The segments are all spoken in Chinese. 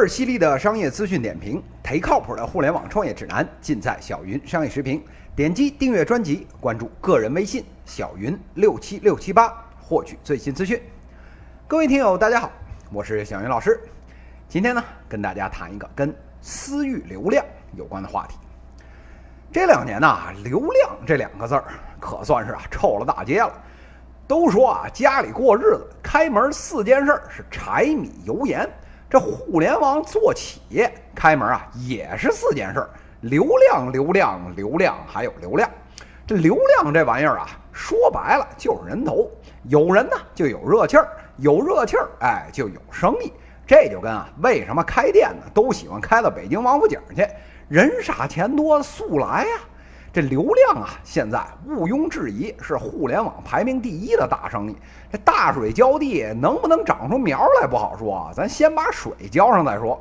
儿犀利的商业资讯点评，忒靠谱的互联网创业指南，尽在小云商业时评。点击订阅专辑，关注个人微信小云六七六七八，获取最新资讯。各位听友，大家好，我是小云老师。今天呢，跟大家谈一个跟私域流量有关的话题。这两年呐，流量这两个字儿可算是啊臭了大街了。都说啊，家里过日子开门四件事儿是柴米油盐。这互联网做企业开门啊，也是四件事儿：流量、流量、流量，还有流量。这流量这玩意儿啊，说白了就是人头，有人呢就有热气儿，有热气儿，哎，就有生意。这就跟啊，为什么开店呢都喜欢开到北京王府井去？人傻钱多，速来呀！这流量啊，现在毋庸置疑是互联网排名第一的大生意。这大水浇地能不能长出苗来不好说啊，咱先把水浇上再说。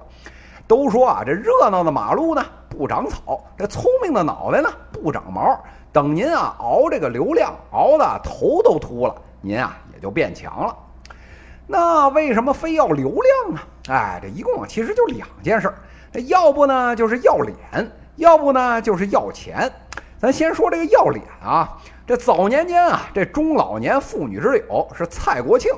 都说啊，这热闹的马路呢不长草，这聪明的脑袋呢不长毛。等您啊熬这个流量熬的头都秃了，您啊也就变强了。那为什么非要流量呢？哎，这一共啊其实就两件事儿，要不呢就是要脸，要不呢就是要钱。咱先说这个要脸啊，这早年间啊，这中老年妇女之友是蔡国庆，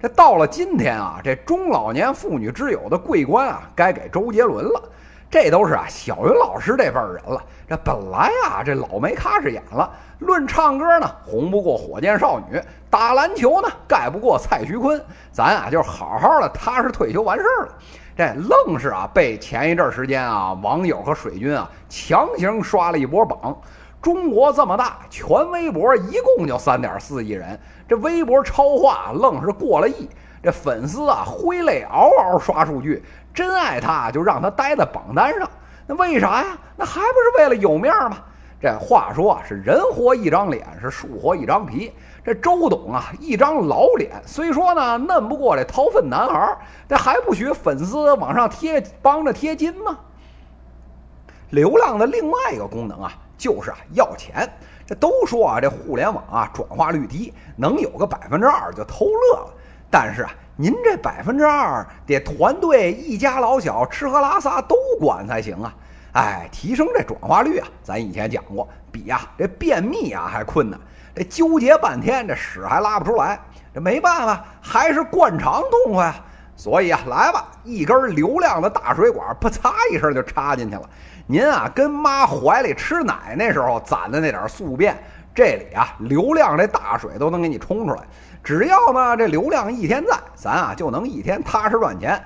这到了今天啊，这中老年妇女之友的桂冠啊，该给周杰伦了。这都是啊，小云老师这辈儿人了。这本来啊，这老没咖是演了。论唱歌呢，红不过火箭少女；打篮球呢，盖不过蔡徐坤。咱啊，就好好的踏实退休完事儿了。这愣是啊，被前一阵时间啊，网友和水军啊强行刷了一波榜。中国这么大，全微博一共就三点四亿人，这微博超话愣是过了亿，这粉丝啊挥泪嗷嗷刷数据，真爱他就让他待在榜单上，那为啥呀？那还不是为了有面吗？这话说啊，是人活一张脸，是树活一张皮。这周董啊，一张老脸，虽说呢嫩不过这掏粪男孩，这还不许粉丝往上贴，帮着贴金吗？流量的另外一个功能啊。就是啊，要钱。这都说啊，这互联网啊转化率低，能有个百分之二就偷乐了。但是啊，您这百分之二得团队一家老小吃喝拉撒都管才行啊。哎，提升这转化率啊，咱以前讲过，比呀这便秘啊还困难。这纠结半天，这屎还拉不出来。这没办法，还是灌肠痛快啊。所以啊，来吧，一根流量的大水管，啪嚓一声就插进去了。您啊，跟妈怀里吃奶那时候攒的那点宿便，这里啊，流量这大水都能给你冲出来。只要呢，这流量一天在，咱啊就能一天踏实赚钱。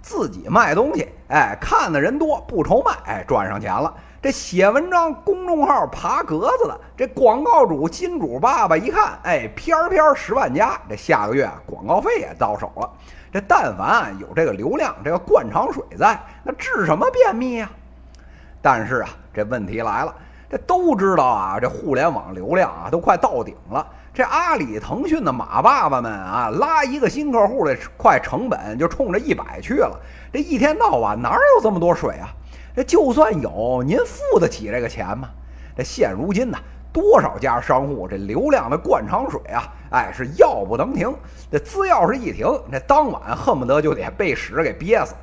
自己卖东西，哎，看的人多不愁卖，哎，赚上钱了。这写文章公众号爬格子的，这广告主金主爸爸一看，哎，片儿片十万加，这下个月广告费也到手了。这但凡有这个流量，这个灌肠水在，那治什么便秘呀？但是啊，这问题来了，这都知道啊，这互联网流量啊都快到顶了。这阿里、腾讯的马爸爸们啊，拉一个新客户的快成本就冲着一百去了。这一天到晚哪有这么多水啊？这就算有，您付得起这个钱吗？这现如今呢，多少家商户这流量的灌肠水啊，哎，是要不能停。这资要是一停，这当晚恨不得就得被屎给憋死。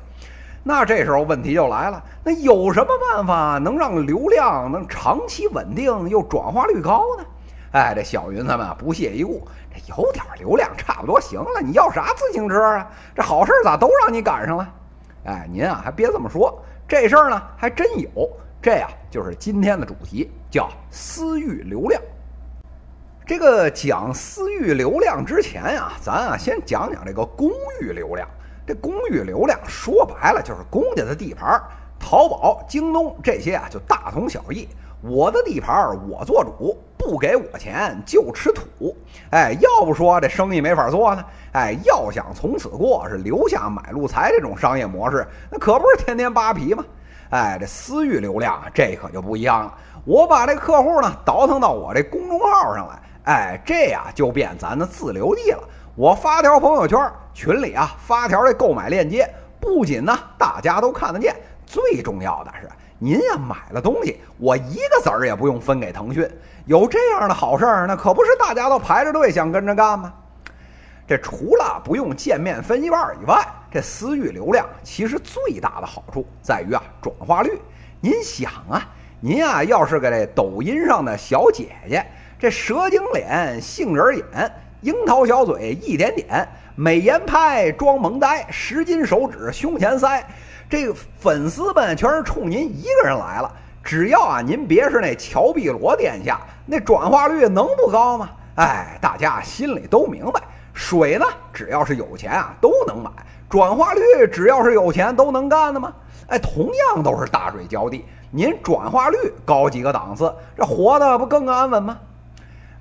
那这时候问题就来了，那有什么办法能让流量能长期稳定又转化率高呢？哎，这小云他们不屑一顾，这有点流量差不多行了，你要啥自行车啊？这好事咋都让你赶上了？哎，您啊还别这么说，这事儿呢还真有。这呀就是今天的主题，叫私域流量。这个讲私域流量之前呀，咱啊先讲讲这个公域流量。这公域流量说白了就是公家的地盘，淘宝、京东这些啊就大同小异。我的地盘我做主，不给我钱就吃土。哎，要不说这生意没法做呢。哎，要想从此过是留下买路财这种商业模式，那可不是天天扒皮吗？哎，这私域流量这可就不一样了。我把这客户呢倒腾到我这公众号上来，哎，这呀就变咱的自留地了。我发条朋友圈，群里啊发条这购买链接，不仅呢大家都看得见，最重要的是您呀买了东西，我一个子儿也不用分给腾讯。有这样的好事儿，那可不是大家都排着队想跟着干吗？这除了不用见面分一半以外，这私域流量其实最大的好处在于啊转化率。您想啊，您啊要是个这抖音上的小姐姐，这蛇精脸、杏仁眼、樱桃小嘴一点点，美颜拍装萌呆，十斤手指胸前塞，这粉丝们全是冲您一个人来了。只要啊您别是那乔碧罗殿下，那转化率能不高吗？哎，大家心里都明白，水呢，只要是有钱啊都能买；转化率只要是有钱都能干的吗？哎，同样都是大水浇地，您转化率高几个档次，这活的不更安稳吗？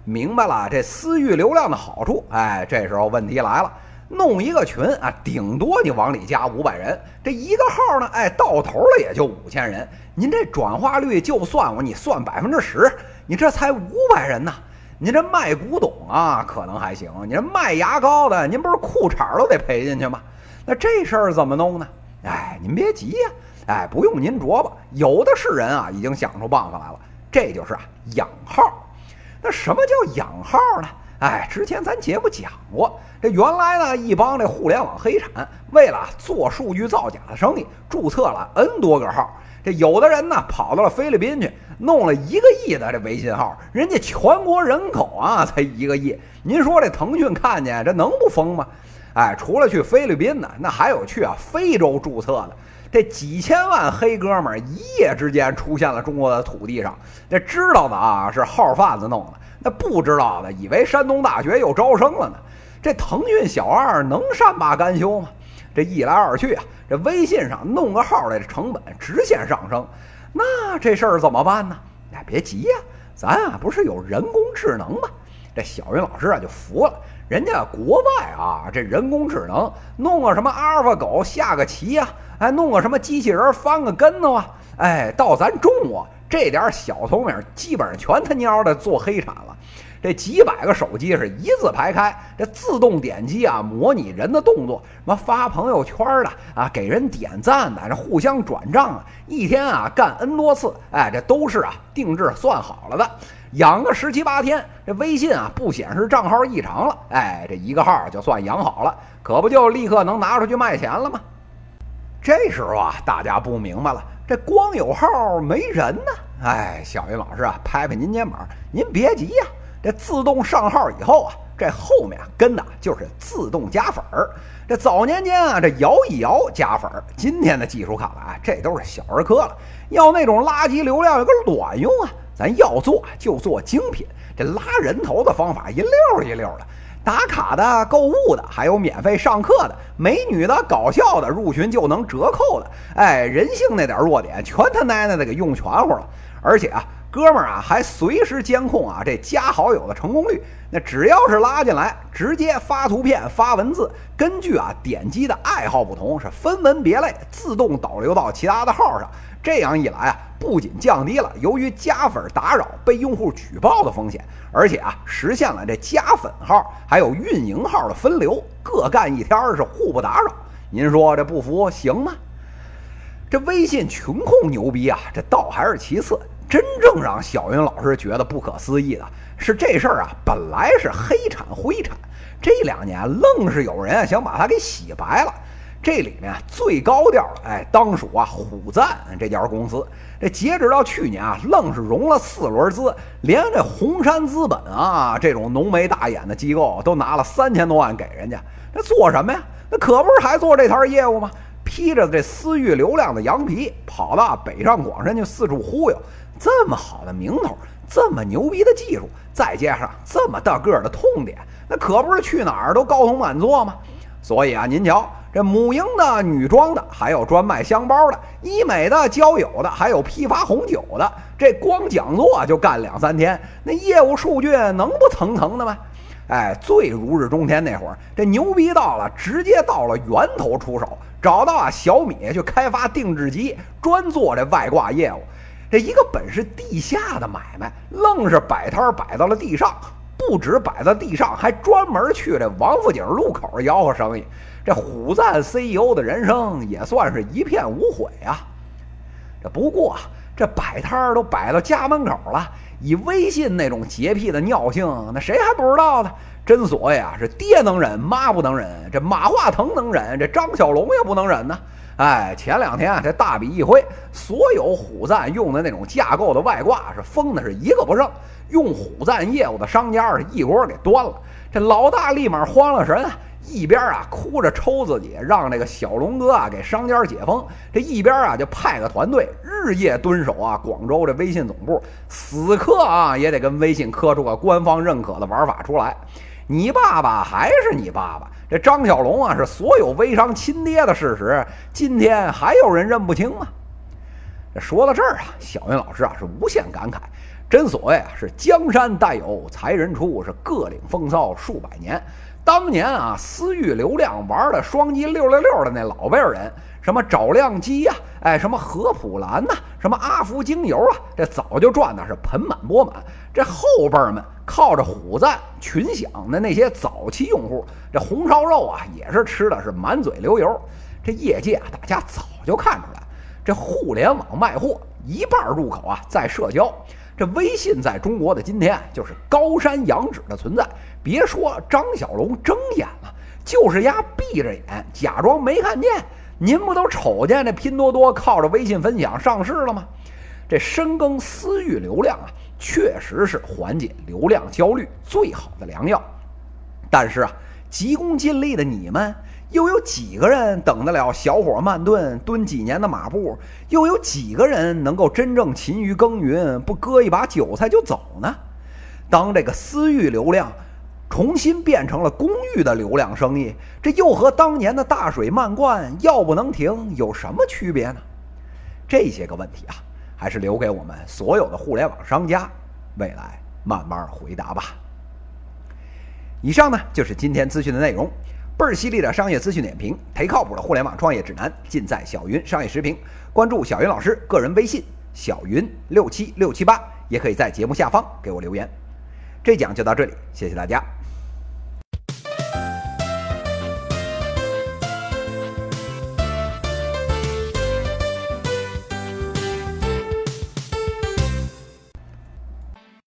明白了，这私域流量的好处。哎，这时候问题来了，弄一个群啊，顶多你往里加五百人，这一个号呢，哎，到头了也就五千人，您这转化率就算我，你算百分之十，你这才五百人呢。您这卖古董啊，可能还行；你这卖牙膏的，您不是裤衩都得赔进去吗？那这事儿怎么弄呢？哎，您别急呀，哎，不用您琢磨，有的是人啊，已经想出办法来了。这就是啊，养号。那什么叫养号呢？哎，之前咱节目讲过，这原来呢，一帮这互联网黑产为了做数据造假的生意，注册了 N 多个号。这有的人呢，跑到了菲律宾去，弄了一个亿的这微信号，人家全国人口啊才一个亿，您说这腾讯看见这能不疯吗？哎，除了去菲律宾呢，那还有去啊非洲注册的，这几千万黑哥们儿一夜之间出现了中国的土地上，这知道的啊是号贩子弄的，那不知道的以为山东大学又招生了呢，这腾讯小二能善罢甘休吗？这一来二去啊，这微信上弄个号来的成本直线上升，那这事儿怎么办呢？哎，别急呀，咱啊不是有人工智能吗？这小云老师啊就服了，人家国外啊这人工智能弄个什么阿尔法狗下个棋呀，哎弄个什么机器人翻个跟头啊，哎到咱中国这点小聪明基本上全他娘的做黑产了。这几百个手机是一字排开，这自动点击啊，模拟人的动作，什么发朋友圈的啊，给人点赞的，这互相转账啊，一天啊干 N 多次，哎，这都是啊定制算好了的，养个十七八天，这微信啊不显示账号异常了，哎，这一个号就算养好了，可不就立刻能拿出去卖钱了吗？这时候啊，大家不明白了，这光有号没人呢，哎，小云老师啊，拍拍您肩膀，您别急呀。这自动上号以后啊，这后面跟的就是自动加粉儿。这早年间啊，这摇一摇加粉儿，今天的技术看来，这都是小儿科了。要那种垃圾流量有个卵用啊！咱要做就做精品，这拉人头的方法一溜一溜的，打卡的、购物的，还有免费上课的、美女的、搞笑的，入群就能折扣的。哎，人性那点弱点，全他奶奶的给用全乎了，而且啊。哥们儿啊，还随时监控啊这加好友的成功率。那只要是拉进来，直接发图片、发文字，根据啊点击的爱好不同，是分门别类，自动导流到其他的号上。这样一来啊，不仅降低了由于加粉打扰被用户举报的风险，而且啊，实现了这加粉号还有运营号的分流，各干一天是互不打扰。您说这不服行吗？这微信群控牛逼啊，这倒还是其次。真正让小云老师觉得不可思议的是，这事儿啊本来是黑产灰产，这两年愣是有人想把它给洗白了。这里面最高调的，哎，当属啊虎赞这家公司。这截止到去年啊，愣是融了四轮资，连这红杉资本啊这种浓眉大眼的机构都拿了三千多万给人家。那做什么呀？那可不是还做这摊业务吗？披着这私域流量的羊皮，跑到北上广深去四处忽悠。这么好的名头，这么牛逼的技术，再加上这么大个的痛点，那可不是去哪儿都高朋满座吗？所以啊，您瞧，这母婴的、女装的，还有专卖箱包的、医美的、交友的，还有批发红酒的，这光讲座就干两三天，那业务数据能不层层的吗？哎，最如日中天那会儿，这牛逼到了，直接到了源头出手，找到啊小米去开发定制机，专做这外挂业务。这一个本是地下的买卖，愣是摆摊摆到了地上，不止摆到地上，还专门去这王府井路口吆喝生意。这虎赞 CEO 的人生也算是一片无悔啊！这不过这摆摊儿都摆到家门口了。以微信那种洁癖的尿性，那谁还不知道呢？真所谓啊，是爹能忍，妈不能忍。这马化腾能忍，这张小龙也不能忍呢。哎，前两天啊，这大笔一挥，所有虎赞用的那种架构的外挂是封的是一个不剩，用虎赞业务的商家是一锅给端了。这老大立马慌了神，一边啊哭着抽自己，让这个小龙哥啊给商家解封，这一边啊就派个团队日夜蹲守啊广州这微信总部，死磕啊也得跟微信磕出个官方认可的玩法出来。你爸爸还是你爸爸，这张小龙啊是所有微商亲爹的事实，今天还有人认不清吗？这说到这儿啊，小云老师啊是无限感慨，真所谓啊是江山代有才人出，是各领风骚数百年。当年啊，私域流量玩的双击六六六的那老辈人，什么找亮机呀，哎，什么合普兰呐，什么阿福精油啊，这早就赚的是盆满钵满。这后辈们靠着虎赞群享的那些早期用户，这红烧肉啊也是吃的是满嘴流油。这业界啊，大家早就看出来，这互联网卖货一半入口啊在社交。这微信在中国的今天就是高山仰止的存在。别说张小龙睁眼了，就是丫闭着眼假装没看见。您不都瞅见这拼多多靠着微信分享上市了吗？这深耕私域流量啊，确实是缓解流量焦虑最好的良药。但是啊，急功近利的你们。又有几个人等得了小火慢炖蹲几年的马步？又有几个人能够真正勤于耕耘，不割一把韭菜就走呢？当这个私域流量重新变成了公寓的流量生意，这又和当年的大水漫灌、药不能停有什么区别呢？这些个问题啊，还是留给我们所有的互联网商家未来慢慢回答吧。以上呢就是今天资讯的内容。倍儿犀利的商业资讯点评，忒靠谱的互联网创业指南，尽在小云商业时评。关注小云老师个人微信小云六七六七八，也可以在节目下方给我留言。这讲就到这里，谢谢大家。